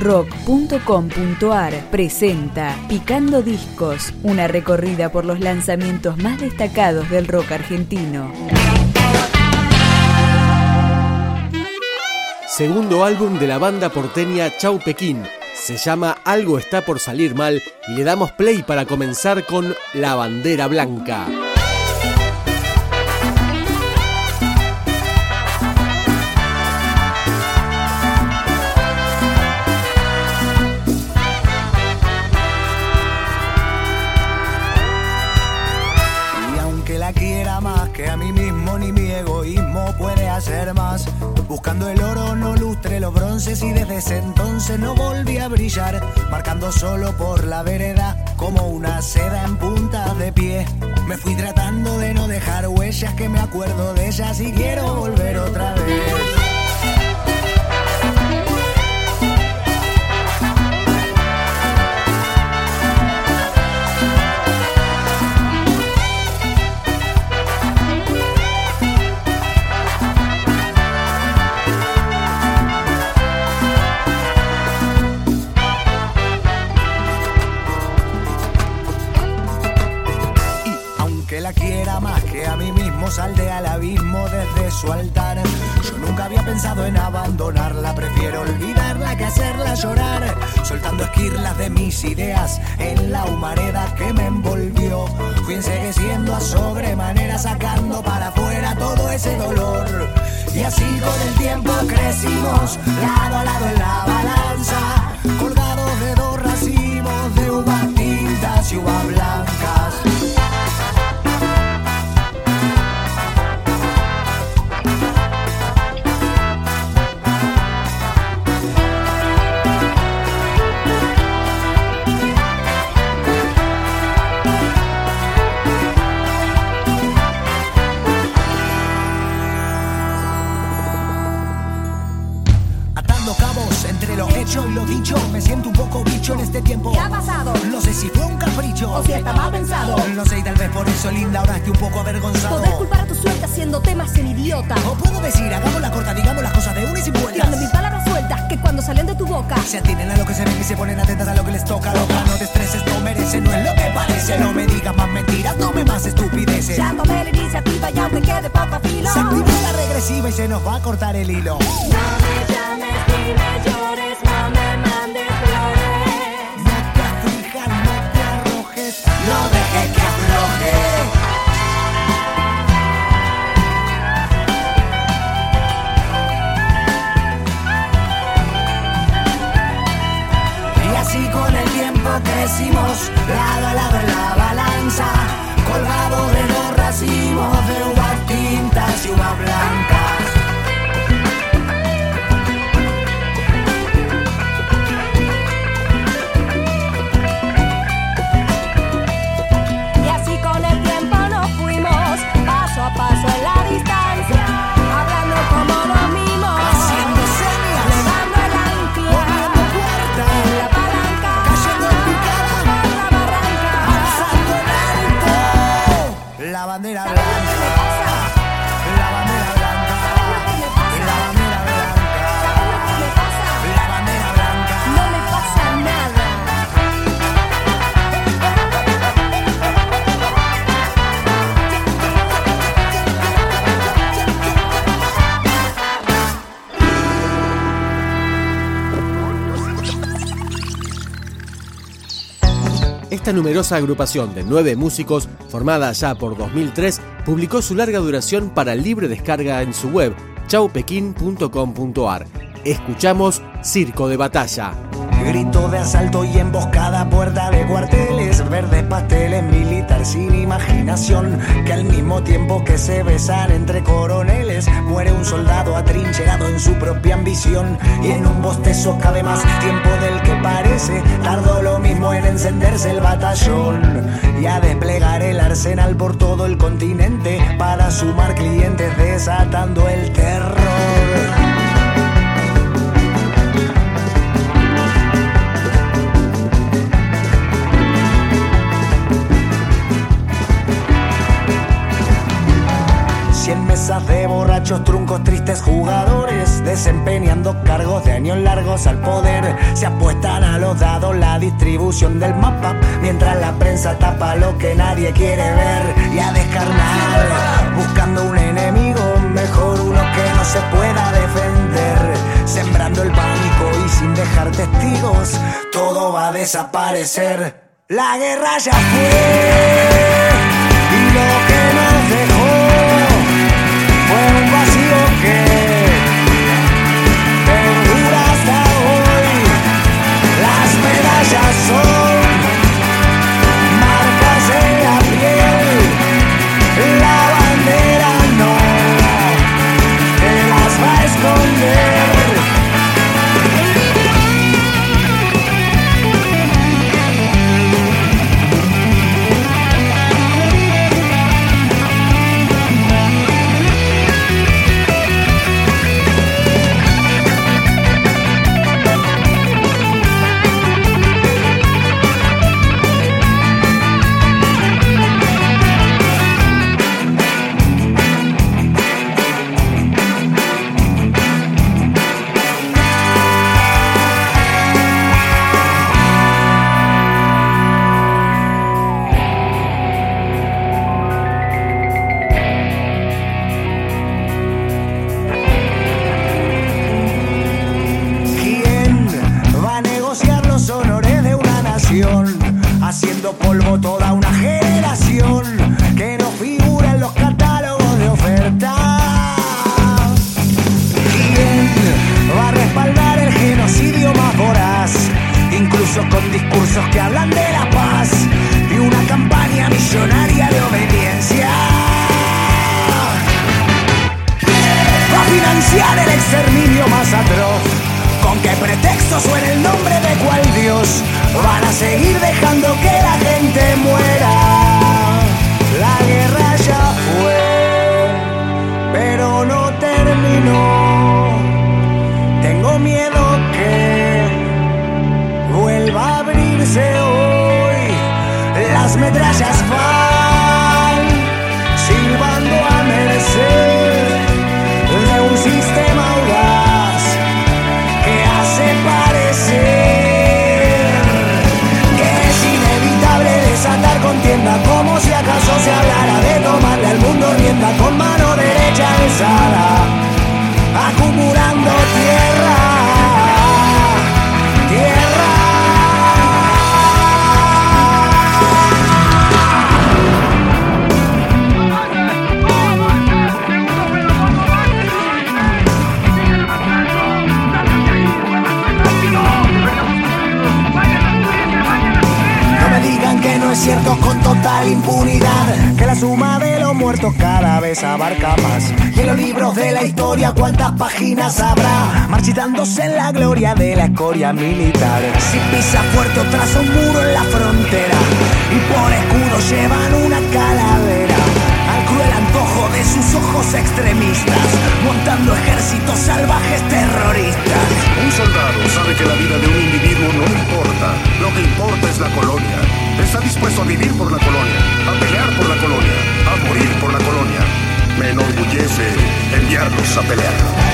rock.com.ar presenta Picando Discos, una recorrida por los lanzamientos más destacados del rock argentino. Segundo álbum de la banda porteña Chau Pekín. Se llama Algo está por salir mal y le damos play para comenzar con La Bandera Blanca. No volví a brillar. Marcando solo por la vereda como una seda en punta de pie. Me fui tratando de no dejar huellas que me acuerdo de ellas y quiero volver otra vez. Crecimos, lado a lado linda, ahora estoy un poco avergonzado. Podés culpar a tu suerte haciendo temas en idiota. O puedo decir, hagamos la corta, digamos las cosas de una y sin vueltas. Tirando mis palabras sueltas que cuando salen de tu boca se atienden a lo que se ven y se ponen atentas a lo que les toca. Loca, no te estreses, no merece, no es lo que parece. No me digas más mentiras, no me más estupideces. Ya tomé la iniciativa y aunque quede poco filo. Se activó la regresiva y se nos va a cortar el hilo. No me llames ni me lado a lado en la balanza, colgado de los racimos de uvas tintas y uvas blancas. Esta numerosa agrupación de nueve músicos, formada ya por 2003, publicó su larga duración para libre descarga en su web chaupequín.com.ar. Escuchamos Circo de Batalla. Grito de asalto y emboscada, puerta de pasteles, sin imaginación. Que al mismo tiempo que se besan entre coroneles, muere un soldado atrincherado en su propia ambición. Y en un bostezo cabe más tiempo del que parece. Tardó lo mismo en encenderse el batallón y a desplegar el arsenal por todo el continente para sumar clientes desatando el terror. De borrachos, truncos, tristes jugadores, de desempeñando cargos de años largos al poder. Se apuestan a los dados la distribución del mapa, mientras la prensa tapa lo que nadie quiere ver y a descarnar, buscando un enemigo mejor, uno que no se pueda defender, sembrando el pánico y sin dejar testigos, todo va a desaparecer. La guerra ya fue pretexto suena el nombre de cual Dios? Van a seguir dejando que la gente muera. La guerra ya fue, pero no terminó. Tengo miedo que vuelva a abrirse hoy. Las metrallas van silbando a merced de un sistema con total impunidad. Que la suma de los muertos cada vez abarca más. Y en los libros de la historia cuántas páginas habrá Marchitándose en la gloria de la escoria militar. Si pisa fuerte o traza un muro en la frontera. Y por escudo llevan una calavera. Al cruel antojo de sus ojos extremistas. Montando ejércitos salvajes terroristas. Un soldado sabe que la vida de un individuo no importa. Lo que importa es la colonia. Está dispuesto a vivir por la colonia, a pelear por la colonia, a morir por la colonia. Me enorgullece enviarlos a pelear.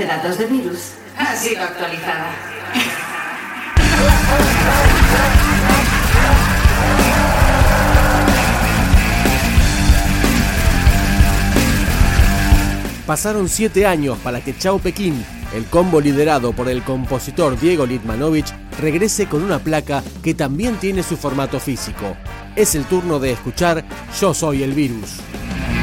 De datos de virus ha sido actualizada. Pasaron siete años para que Chao Pekín, el combo liderado por el compositor Diego Litmanovich, regrese con una placa que también tiene su formato físico. Es el turno de escuchar Yo Soy el Virus.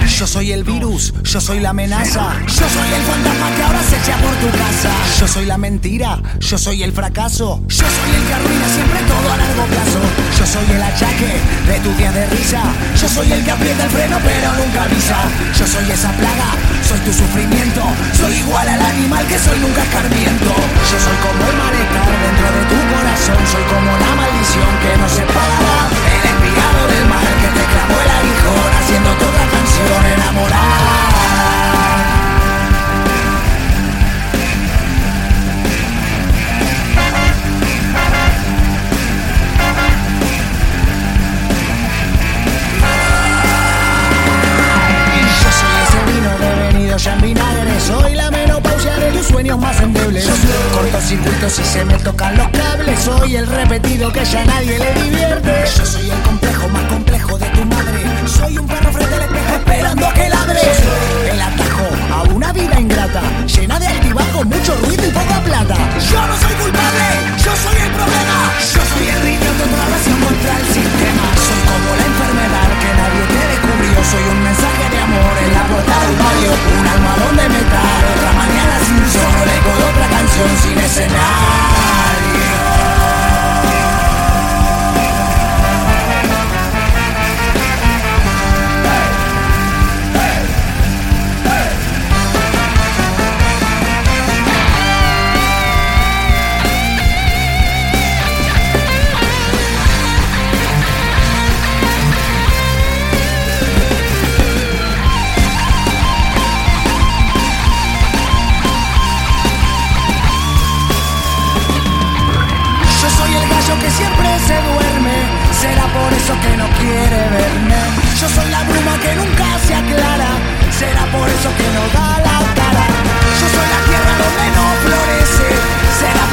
Yo soy el virus, yo soy la amenaza. Yo soy el fantasma que ahora se echa por tu casa. Yo soy la mentira, yo soy el fracaso. Yo soy el que arruina siempre todo a largo plazo. Yo soy el achaque de tu día de risa. Yo soy el que aprieta el freno pero nunca avisa. Yo soy esa plaga, soy tu sufrimiento. Soy igual al animal que soy nunca escarmiento. Yo soy como el malestar dentro de tu corazón. Soy como la maldición que no se pagará. El enviado del mal que te clavó el aguijón haciendo toda vino devenido ya en vinagre Soy la menopausia de tus sueños más endebles Cortocircuitos y se me tocan los cables Soy el repetido que ya nadie le divierte Yo soy el complejo más complejo de tu madre. Soy un perro frente Llena de altibajos, mucho ruido y poca plata. Yo no soy culpable, yo soy el problema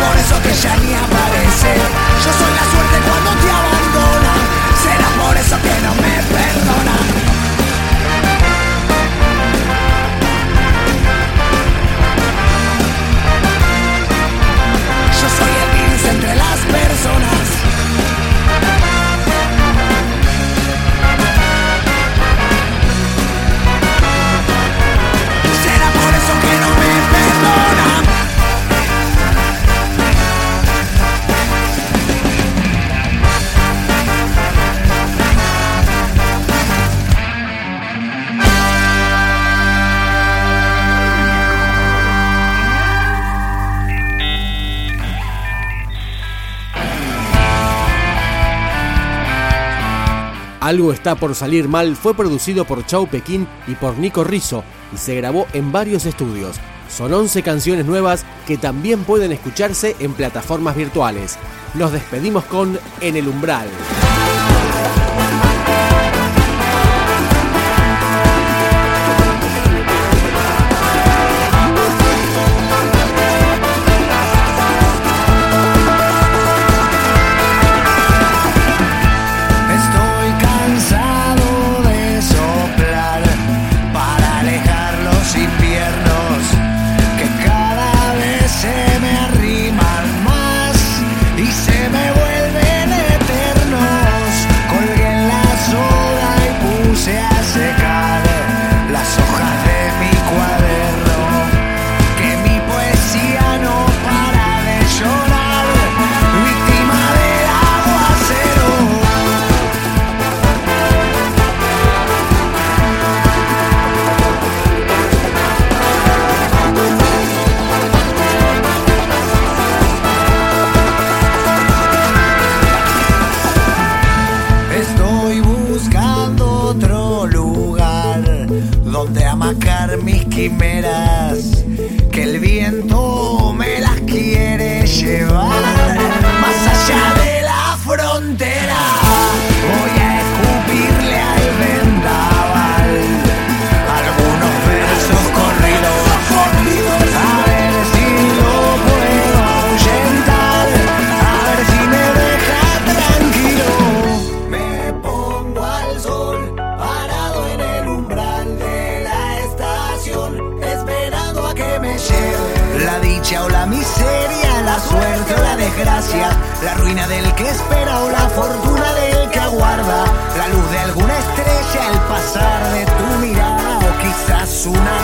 por eso que ya ni aparece. Algo está por salir mal fue producido por Chao Pekín y por Nico Rizzo y se grabó en varios estudios. Son 11 canciones nuevas que también pueden escucharse en plataformas virtuales. Nos despedimos con En el Umbral. pesar de tu mirada o quizás una